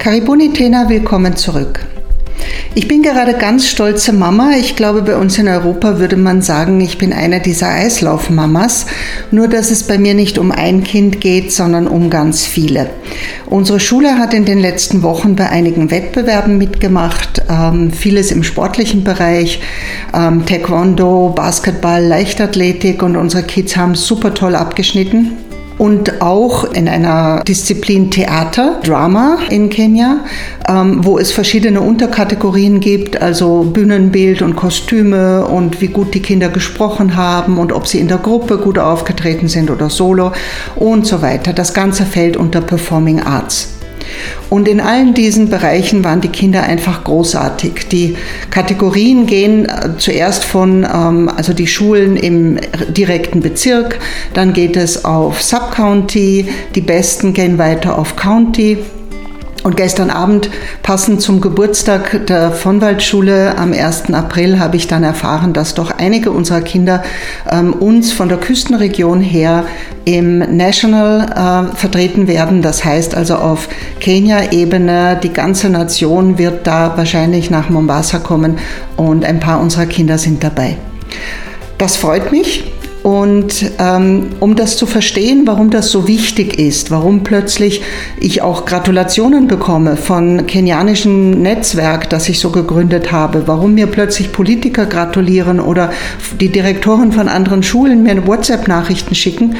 Karibuni Tena, willkommen zurück. Ich bin gerade ganz stolze Mama. Ich glaube, bei uns in Europa würde man sagen, ich bin eine dieser Eislaufmamas. Nur, dass es bei mir nicht um ein Kind geht, sondern um ganz viele. Unsere Schule hat in den letzten Wochen bei einigen Wettbewerben mitgemacht. Ähm, vieles im sportlichen Bereich. Ähm, Taekwondo, Basketball, Leichtathletik und unsere Kids haben super toll abgeschnitten und auch in einer Disziplin Theater, Drama in Kenia, ähm, wo es verschiedene Unterkategorien gibt, also Bühnenbild und Kostüme und wie gut die Kinder gesprochen haben und ob sie in der Gruppe gut aufgetreten sind oder solo und so weiter. Das Ganze fällt unter Performing Arts. Und in allen diesen Bereichen waren die Kinder einfach großartig. Die Kategorien gehen äh, zuerst von, ähm, also die Schulen im direkten Bezirk, dann geht es auf Subcounty, die Besten gehen weiter auf County und gestern Abend, passend zum Geburtstag der Vonwaldschule am 1. April, habe ich dann erfahren, dass doch einige unserer Kinder ähm, uns von der Küstenregion her im National äh, vertreten werden. Das heißt also auf Kenia-Ebene, die ganze Nation wird da wahrscheinlich nach Mombasa kommen und ein paar unserer Kinder sind dabei. Das freut mich. Und ähm, um das zu verstehen, warum das so wichtig ist, warum plötzlich ich auch Gratulationen bekomme von kenianischen Netzwerk, das ich so gegründet habe, warum mir plötzlich Politiker gratulieren oder die Direktoren von anderen Schulen mir WhatsApp-Nachrichten schicken,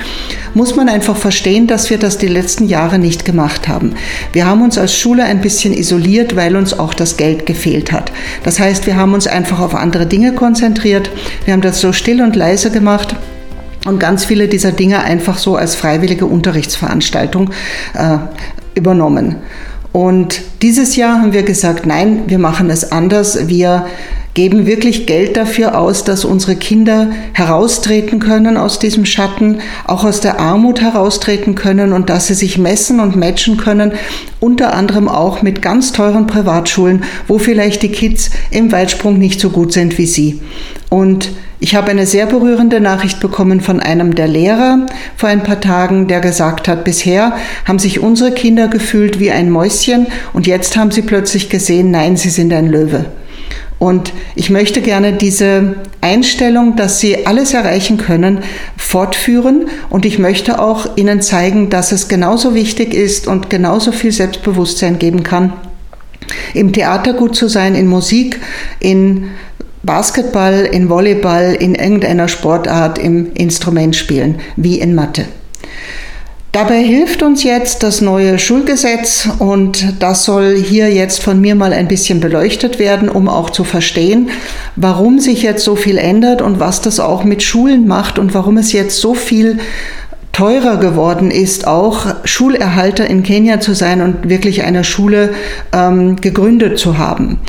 muss man einfach verstehen, dass wir das die letzten Jahre nicht gemacht haben. Wir haben uns als Schule ein bisschen isoliert, weil uns auch das Geld gefehlt hat. Das heißt, wir haben uns einfach auf andere Dinge konzentriert. Wir haben das so still und leise gemacht und ganz viele dieser Dinge einfach so als freiwillige Unterrichtsveranstaltung äh, übernommen. Und dieses Jahr haben wir gesagt, nein, wir machen es anders. Wir geben wirklich Geld dafür aus, dass unsere Kinder heraustreten können aus diesem Schatten, auch aus der Armut heraustreten können und dass sie sich messen und matchen können, unter anderem auch mit ganz teuren Privatschulen, wo vielleicht die Kids im Weitsprung nicht so gut sind wie sie. Und ich habe eine sehr berührende Nachricht bekommen von einem der Lehrer vor ein paar Tagen, der gesagt hat, bisher haben sich unsere Kinder gefühlt wie ein Mäuschen und jetzt haben sie plötzlich gesehen, nein, sie sind ein Löwe. Und ich möchte gerne diese Einstellung, dass sie alles erreichen können, fortführen. Und ich möchte auch Ihnen zeigen, dass es genauso wichtig ist und genauso viel Selbstbewusstsein geben kann, im Theater gut zu sein, in Musik, in Basketball, in Volleyball, in irgendeiner Sportart, im Instrumentspielen, wie in Mathe. Dabei hilft uns jetzt das neue Schulgesetz und das soll hier jetzt von mir mal ein bisschen beleuchtet werden, um auch zu verstehen, warum sich jetzt so viel ändert und was das auch mit Schulen macht und warum es jetzt so viel teurer geworden ist, auch Schulerhalter in Kenia zu sein und wirklich eine Schule ähm, gegründet zu haben.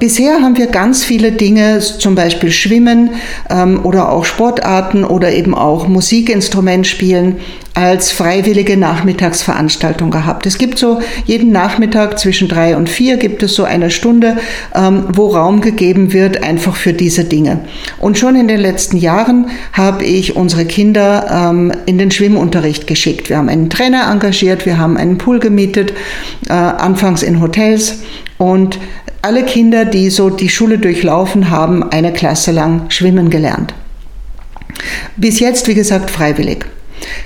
Bisher haben wir ganz viele Dinge, zum Beispiel Schwimmen ähm, oder auch Sportarten oder eben auch Musikinstrument spielen, als freiwillige Nachmittagsveranstaltung gehabt. Es gibt so jeden Nachmittag zwischen drei und vier gibt es so eine Stunde, ähm, wo Raum gegeben wird einfach für diese Dinge. Und schon in den letzten Jahren habe ich unsere Kinder ähm, in den Schwimmunterricht geschickt. Wir haben einen Trainer engagiert, wir haben einen Pool gemietet, äh, anfangs in Hotels und alle Kinder, die so die Schule durchlaufen haben, eine Klasse lang schwimmen gelernt. Bis jetzt, wie gesagt, freiwillig.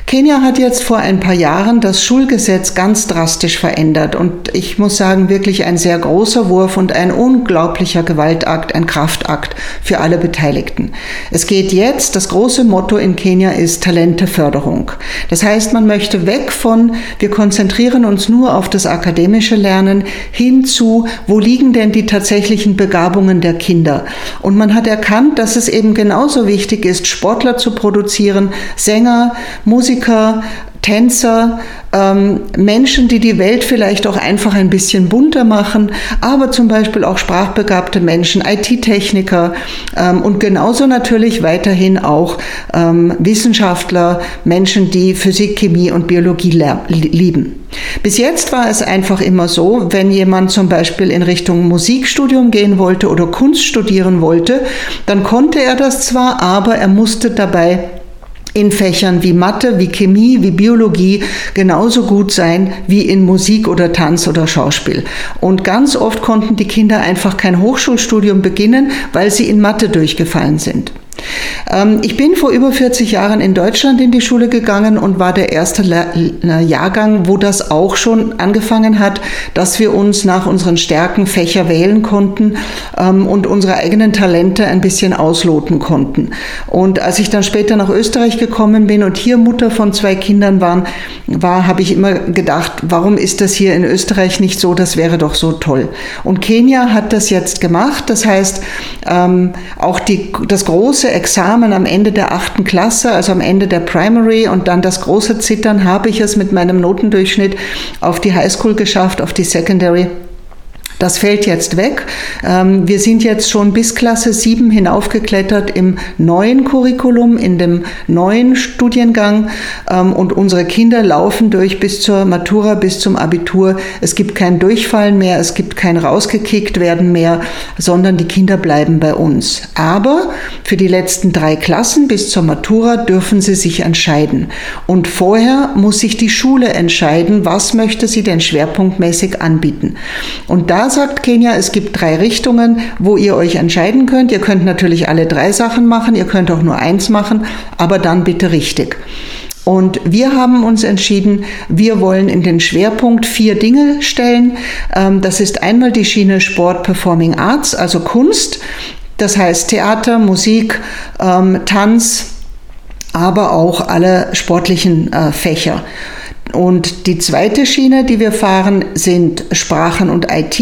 Kenia hat jetzt vor ein paar Jahren das Schulgesetz ganz drastisch verändert und ich muss sagen, wirklich ein sehr großer Wurf und ein unglaublicher Gewaltakt, ein Kraftakt für alle Beteiligten. Es geht jetzt, das große Motto in Kenia ist Talenteförderung. Das heißt, man möchte weg von, wir konzentrieren uns nur auf das akademische Lernen hin zu, wo liegen denn die tatsächlichen Begabungen der Kinder? Und man hat erkannt, dass es eben genauso wichtig ist, Sportler zu produzieren, Sänger, Musiker, Tänzer, ähm, Menschen, die die Welt vielleicht auch einfach ein bisschen bunter machen, aber zum Beispiel auch sprachbegabte Menschen, IT-Techniker ähm, und genauso natürlich weiterhin auch ähm, Wissenschaftler, Menschen, die Physik, Chemie und Biologie lieben. Bis jetzt war es einfach immer so, wenn jemand zum Beispiel in Richtung Musikstudium gehen wollte oder Kunst studieren wollte, dann konnte er das zwar, aber er musste dabei in Fächern wie Mathe, wie Chemie, wie Biologie genauso gut sein wie in Musik oder Tanz oder Schauspiel. Und ganz oft konnten die Kinder einfach kein Hochschulstudium beginnen, weil sie in Mathe durchgefallen sind. Ähm, ich bin vor über 40 Jahren in Deutschland in die Schule gegangen und war der erste Jahrgang, wo das auch schon angefangen hat, dass wir uns nach unseren Stärken Fächer wählen konnten ähm, und unsere eigenen Talente ein bisschen ausloten konnten. Und als ich dann später nach Österreich gekommen bin und hier Mutter von zwei Kindern waren, war, habe ich immer gedacht, warum ist das hier in Österreich nicht so? Das wäre doch so toll. Und Kenia hat das jetzt gemacht. Das heißt, ähm, auch die, das große Examen am Ende der achten Klasse, also am Ende der Primary und dann das große Zittern, habe ich es mit meinem Notendurchschnitt auf die Highschool geschafft, auf die Secondary. Das fällt jetzt weg. Ähm, wir sind jetzt schon bis Klasse 7 hinaufgeklettert im neuen Curriculum, in dem neuen Studiengang ähm, und unsere Kinder laufen durch bis zur Matura, bis zum Abitur. Es gibt kein Durchfallen mehr, es gibt kein rausgekickt werden mehr, sondern die Kinder bleiben bei uns. Aber für die letzten drei Klassen bis zur Matura dürfen sie sich entscheiden. Und vorher muss sich die Schule entscheiden, was möchte sie denn schwerpunktmäßig anbieten. Und da sagt Kenia, es gibt drei Richtungen, wo ihr euch entscheiden könnt. Ihr könnt natürlich alle drei Sachen machen, ihr könnt auch nur eins machen, aber dann bitte richtig. Und wir haben uns entschieden, wir wollen in den Schwerpunkt vier Dinge stellen. Ähm, das ist einmal die Schiene Sport Performing Arts, also Kunst. Das heißt Theater, Musik, ähm, Tanz, aber auch alle sportlichen äh, Fächer. Und die zweite Schiene, die wir fahren, sind Sprachen und IT.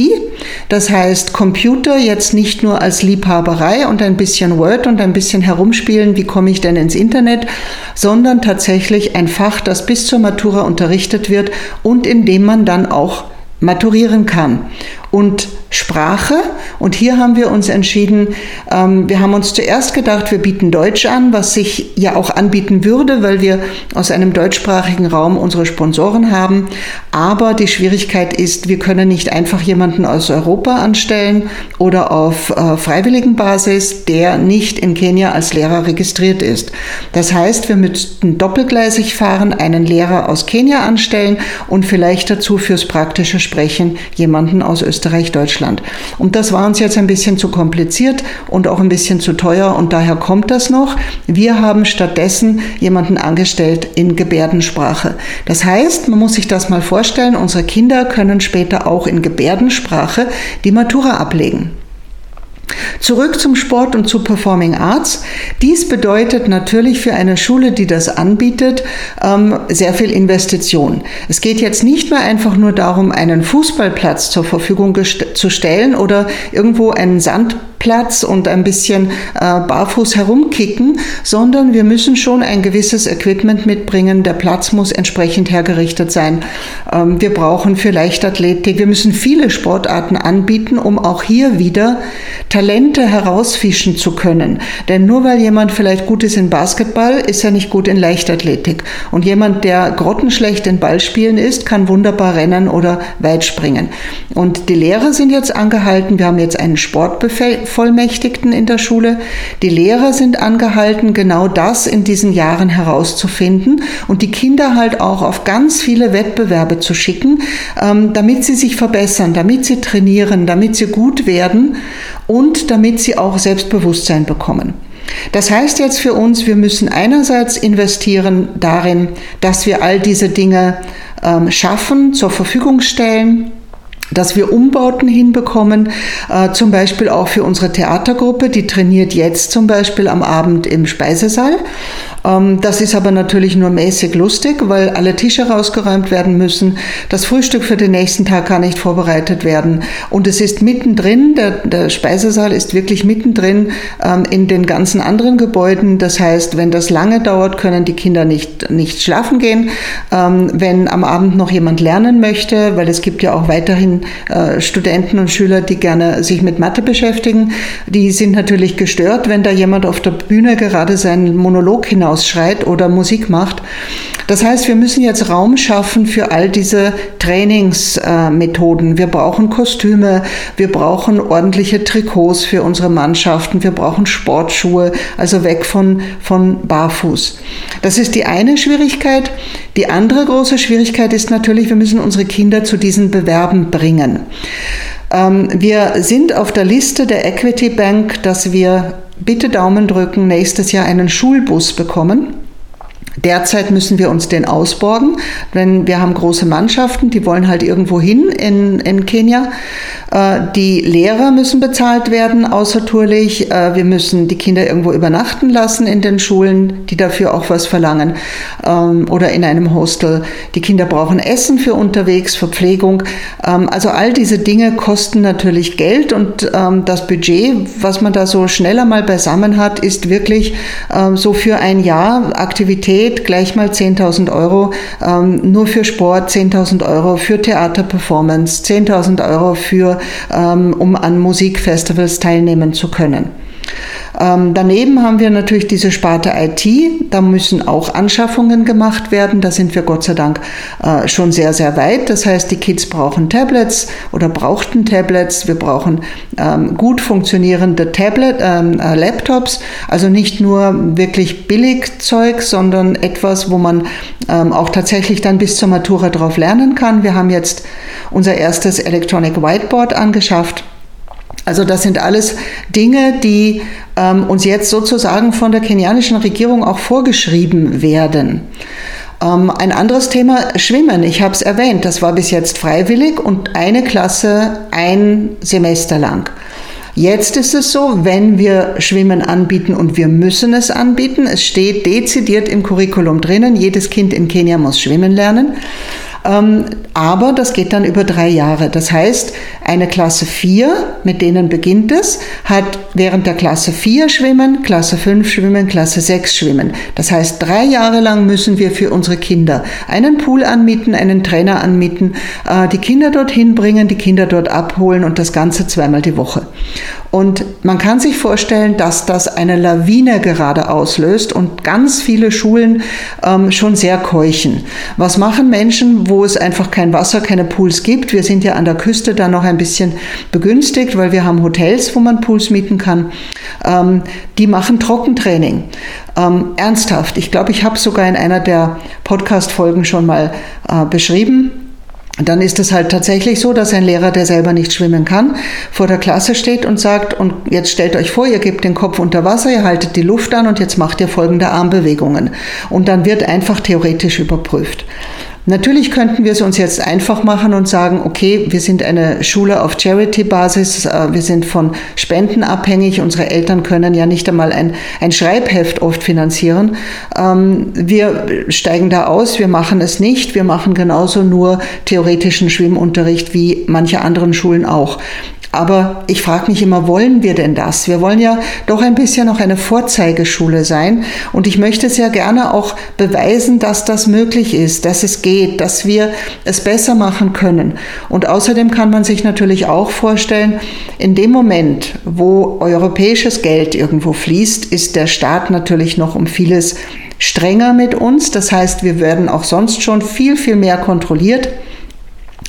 Das heißt, Computer jetzt nicht nur als Liebhaberei und ein bisschen Word und ein bisschen herumspielen, wie komme ich denn ins Internet, sondern tatsächlich ein Fach, das bis zur Matura unterrichtet wird und in dem man dann auch maturieren kann. Und Sprache. Und hier haben wir uns entschieden, ähm, wir haben uns zuerst gedacht, wir bieten Deutsch an, was sich ja auch anbieten würde, weil wir aus einem deutschsprachigen Raum unsere Sponsoren haben. Aber die Schwierigkeit ist, wir können nicht einfach jemanden aus Europa anstellen oder auf äh, freiwilligen Basis, der nicht in Kenia als Lehrer registriert ist. Das heißt, wir müssten doppelgleisig fahren, einen Lehrer aus Kenia anstellen und vielleicht dazu fürs praktische Sprechen jemanden aus Österreich, Deutschland Deutschland. Und das war uns jetzt ein bisschen zu kompliziert und auch ein bisschen zu teuer und daher kommt das noch. Wir haben stattdessen jemanden angestellt in Gebärdensprache. Das heißt, man muss sich das mal vorstellen, unsere Kinder können später auch in Gebärdensprache die Matura ablegen. Zurück zum Sport und zu Performing Arts. Dies bedeutet natürlich für eine Schule, die das anbietet, ähm, sehr viel Investition. Es geht jetzt nicht mehr einfach nur darum, einen Fußballplatz zur Verfügung zu stellen oder irgendwo einen Sand Platz und ein bisschen äh, barfuß herumkicken, sondern wir müssen schon ein gewisses Equipment mitbringen. Der Platz muss entsprechend hergerichtet sein. Ähm, wir brauchen für Leichtathletik, wir müssen viele Sportarten anbieten, um auch hier wieder Talente herausfischen zu können. Denn nur weil jemand vielleicht gut ist in Basketball, ist er nicht gut in Leichtathletik. Und jemand, der grottenschlecht in Ballspielen ist, kann wunderbar rennen oder weit springen. Und die Lehrer sind jetzt angehalten, wir haben jetzt einen Sportbefehl Bevollmächtigten in der Schule. Die Lehrer sind angehalten, genau das in diesen Jahren herauszufinden und die Kinder halt auch auf ganz viele Wettbewerbe zu schicken, ähm, damit sie sich verbessern, damit sie trainieren, damit sie gut werden und damit sie auch Selbstbewusstsein bekommen. Das heißt jetzt für uns, wir müssen einerseits investieren darin, dass wir all diese Dinge ähm, schaffen, zur Verfügung stellen, dass wir Umbauten hinbekommen, äh, zum Beispiel auch für unsere Theatergruppe, die trainiert jetzt zum Beispiel am Abend im Speisesaal. Ähm, das ist aber natürlich nur mäßig lustig, weil alle Tische rausgeräumt werden müssen. Das Frühstück für den nächsten Tag kann nicht vorbereitet werden. Und es ist mittendrin, der, der Speisesaal ist wirklich mittendrin ähm, in den ganzen anderen Gebäuden. Das heißt, wenn das lange dauert, können die Kinder nicht, nicht schlafen gehen. Ähm, wenn am Abend noch jemand lernen möchte, weil es gibt ja auch weiterhin äh, Studenten und Schüler, die gerne sich mit Mathe beschäftigen, die sind natürlich gestört, wenn da jemand auf der Bühne gerade seinen Monolog hinaus hinausschreit oder Musik macht. Das heißt, wir müssen jetzt Raum schaffen für all diese Trainingsmethoden. Wir brauchen Kostüme, wir brauchen ordentliche Trikots für unsere Mannschaften, wir brauchen Sportschuhe, also weg von, von Barfuß. Das ist die eine Schwierigkeit. Die andere große Schwierigkeit ist natürlich, wir müssen unsere Kinder zu diesen Bewerben bringen. Ähm, wir sind auf der Liste der Equity Bank, dass wir bitte Daumen drücken, nächstes Jahr einen Schulbus bekommen. Derzeit müssen wir uns den ausborgen, denn wir haben große Mannschaften, die wollen halt irgendwo hin in, in Kenia. Äh, die Lehrer müssen bezahlt werden, außertourlich. Äh, wir müssen die Kinder irgendwo übernachten lassen in den Schulen, die dafür auch was verlangen, ähm, oder in einem Hostel. Die Kinder brauchen Essen für unterwegs, Verpflegung. Ähm, also all diese Dinge kosten natürlich Geld und ähm, das Budget, was man da so schneller mal beisammen hat, ist wirklich so für ein Jahr Aktivität Aktivität gleich mal 10.000 Euro, ähm, nur für Sport 10.000 Euro, für Theaterperformance 10.000 Euro, für, ähm, um an Musikfestivals teilnehmen zu können. Ähm, daneben haben wir natürlich diese Sparte IT. Da müssen auch Anschaffungen gemacht werden. Da sind wir Gott sei Dank äh, schon sehr, sehr weit. Das heißt, die Kids brauchen Tablets oder brauchten Tablets. Wir brauchen ähm, gut funktionierende Tablet, ähm, äh, Laptops. Also nicht nur wirklich Billigzeug, sondern etwas, wo man ähm, auch tatsächlich dann bis zur Matura drauf lernen kann. Wir haben jetzt unser erstes Electronic Whiteboard angeschafft. Also das sind alles Dinge, die ähm, uns jetzt sozusagen von der kenianischen Regierung auch vorgeschrieben werden. Ähm, ein anderes Thema, Schwimmen. Ich habe es erwähnt, das war bis jetzt freiwillig und eine Klasse ein Semester lang. Jetzt ist es so, wenn wir Schwimmen anbieten und wir müssen es anbieten, es steht dezidiert im Curriculum drinnen, jedes Kind in Kenia muss schwimmen lernen. Ähm, aber das geht dann über drei Jahre. Das heißt, eine Klasse 4, mit denen beginnt es, hat während der Klasse 4 schwimmen, Klasse 5 schwimmen, Klasse 6 schwimmen. Das heißt, drei Jahre lang müssen wir für unsere Kinder einen Pool anmieten, einen Trainer anmieten, äh, die Kinder dorthin bringen, die Kinder dort abholen und das Ganze zweimal die Woche. Und man kann sich vorstellen, dass das eine Lawine gerade auslöst und ganz viele Schulen ähm, schon sehr keuchen. Was machen Menschen, wo es einfach kein Wasser, keine Pools gibt? Wir sind ja an der Küste da noch ein bisschen begünstigt, weil wir haben Hotels, wo man Pools mieten kann. Ähm, die machen Trockentraining. Ähm, ernsthaft. Ich glaube, ich habe sogar in einer der Podcast-Folgen schon mal äh, beschrieben dann ist es halt tatsächlich so, dass ein Lehrer, der selber nicht schwimmen kann, vor der Klasse steht und sagt, und jetzt stellt euch vor, ihr gebt den Kopf unter Wasser, ihr haltet die Luft an und jetzt macht ihr folgende Armbewegungen. Und dann wird einfach theoretisch überprüft. Natürlich könnten wir es uns jetzt einfach machen und sagen, okay, wir sind eine Schule auf Charity-Basis, äh, wir sind von Spenden abhängig, unsere Eltern können ja nicht einmal ein, ein Schreibheft oft finanzieren. Ähm, wir steigen da aus, wir machen es nicht, wir machen genauso nur theoretischen Schwimmunterricht wie manche anderen Schulen auch. Aber ich frage mich immer, wollen wir denn das? Wir wollen ja doch ein bisschen noch eine Vorzeigeschule sein. Und ich möchte sehr gerne auch beweisen, dass das möglich ist, dass es geht, dass wir es besser machen können. Und außerdem kann man sich natürlich auch vorstellen, in dem Moment, wo europäisches Geld irgendwo fließt, ist der Staat natürlich noch um vieles strenger mit uns. Das heißt, wir werden auch sonst schon viel, viel mehr kontrolliert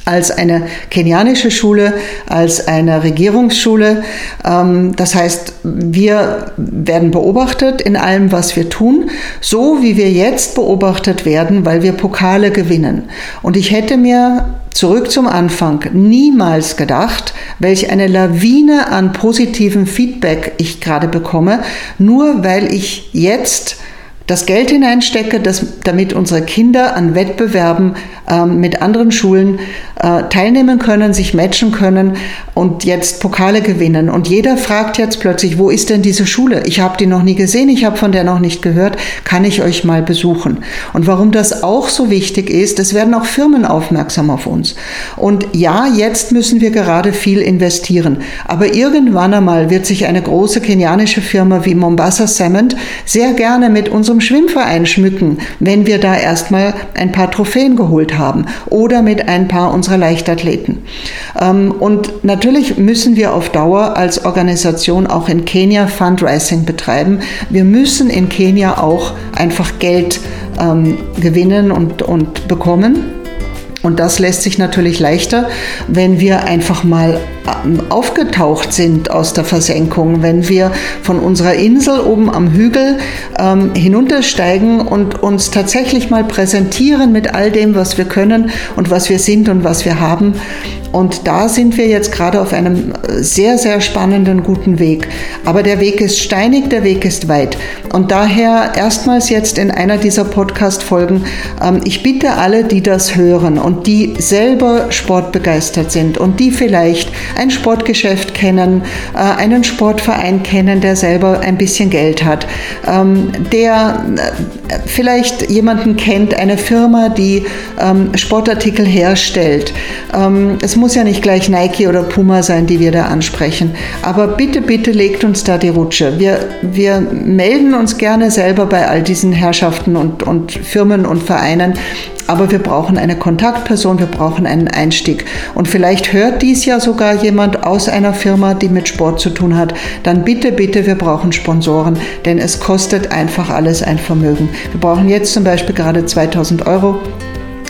als eine kenianische Schule, als eine Regierungsschule. Ähm, das heißt, wir werden beobachtet in allem, was wir tun, so wie wir jetzt beobachtet werden, weil wir Pokale gewinnen. Und ich hätte mir zurück zum Anfang niemals gedacht, welch eine Lawine an positivem Feedback ich gerade bekomme, nur weil ich jetzt das Geld hineinstecke, dass, damit unsere Kinder an Wettbewerben ähm, mit anderen Schulen äh, teilnehmen können, sich matchen können und jetzt Pokale gewinnen. Und jeder fragt jetzt plötzlich, wo ist denn diese Schule? Ich habe die noch nie gesehen, ich habe von der noch nicht gehört, kann ich euch mal besuchen? Und warum das auch so wichtig ist, es werden auch Firmen aufmerksam auf uns. Und ja, jetzt müssen wir gerade viel investieren, aber irgendwann einmal wird sich eine große kenianische Firma wie Mombasa Cement sehr gerne mit unserem unserem Schwimmverein schmücken, wenn wir da erstmal ein paar Trophäen geholt haben oder mit ein paar unserer Leichtathleten. Ähm, und natürlich müssen wir auf Dauer als Organisation auch in Kenia Fundraising betreiben. Wir müssen in Kenia auch einfach Geld ähm, gewinnen und, und bekommen. Und das lässt sich natürlich leichter, wenn wir einfach mal aufgetaucht sind aus der Versenkung, wenn wir von unserer Insel oben am Hügel ähm, hinuntersteigen und uns tatsächlich mal präsentieren mit all dem, was wir können und was wir sind und was wir haben. Und da sind wir jetzt gerade auf einem sehr, sehr spannenden, guten Weg. Aber der Weg ist steinig, der Weg ist weit. Und daher erstmals jetzt in einer dieser Podcast-Folgen, ähm, ich bitte alle, die das hören und die selber sportbegeistert sind und die vielleicht ein Sportgeschäft kennen, äh, einen Sportverein kennen, der selber ein bisschen Geld hat, ähm, der äh, vielleicht jemanden kennt, eine Firma, die ähm, Sportartikel herstellt. Es muss ja nicht gleich Nike oder Puma sein, die wir da ansprechen. Aber bitte, bitte legt uns da die Rutsche. Wir, wir melden uns gerne selber bei all diesen Herrschaften und, und Firmen und Vereinen. Aber wir brauchen eine Kontaktperson, wir brauchen einen Einstieg. Und vielleicht hört dies ja sogar jemand aus einer Firma, die mit Sport zu tun hat. Dann bitte, bitte, wir brauchen Sponsoren, denn es kostet einfach alles ein Vermögen. Wir brauchen jetzt zum Beispiel gerade 2000 Euro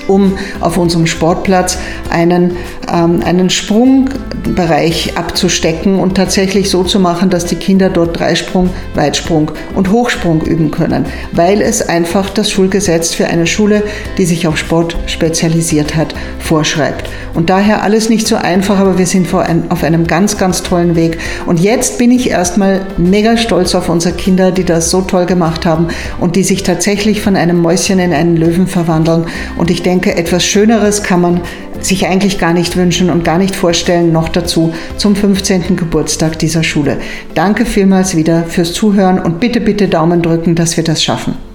um auf unserem Sportplatz einen, ähm, einen Sprungbereich abzustecken und tatsächlich so zu machen, dass die Kinder dort Dreisprung, Weitsprung und Hochsprung üben können, weil es einfach das Schulgesetz für eine Schule, die sich auf Sport spezialisiert hat, vorschreibt. Und daher alles nicht so einfach, aber wir sind auf einem ganz, ganz tollen Weg. Und jetzt bin ich erstmal mega stolz auf unsere Kinder, die das so toll gemacht haben und die sich tatsächlich von einem Mäuschen in einen Löwen verwandeln. Und ich denke, denke, etwas Schöneres kann man sich eigentlich gar nicht wünschen und gar nicht vorstellen, noch dazu zum 15. Geburtstag dieser Schule. Danke vielmals wieder fürs Zuhören und bitte, bitte Daumen drücken, dass wir das schaffen.